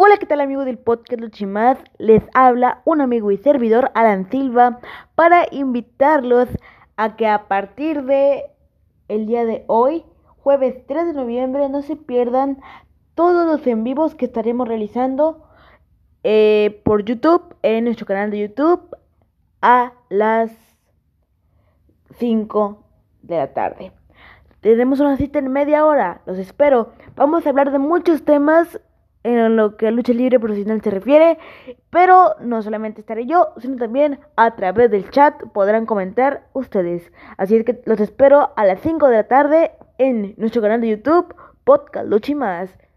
Hola, ¿qué tal amigos del podcast Luchimás? Les habla un amigo y servidor, Alan Silva, para invitarlos a que a partir de el día de hoy, jueves 3 de noviembre, no se pierdan todos los en vivos que estaremos realizando eh, por YouTube, en nuestro canal de YouTube, a las 5 de la tarde. Tenemos una cita en media hora, los espero. Vamos a hablar de muchos temas en lo que a lucha libre profesional se refiere, pero no solamente estaré yo, sino también a través del chat podrán comentar ustedes. Así es que los espero a las 5 de la tarde en nuestro canal de YouTube, Podcast Lucha Más.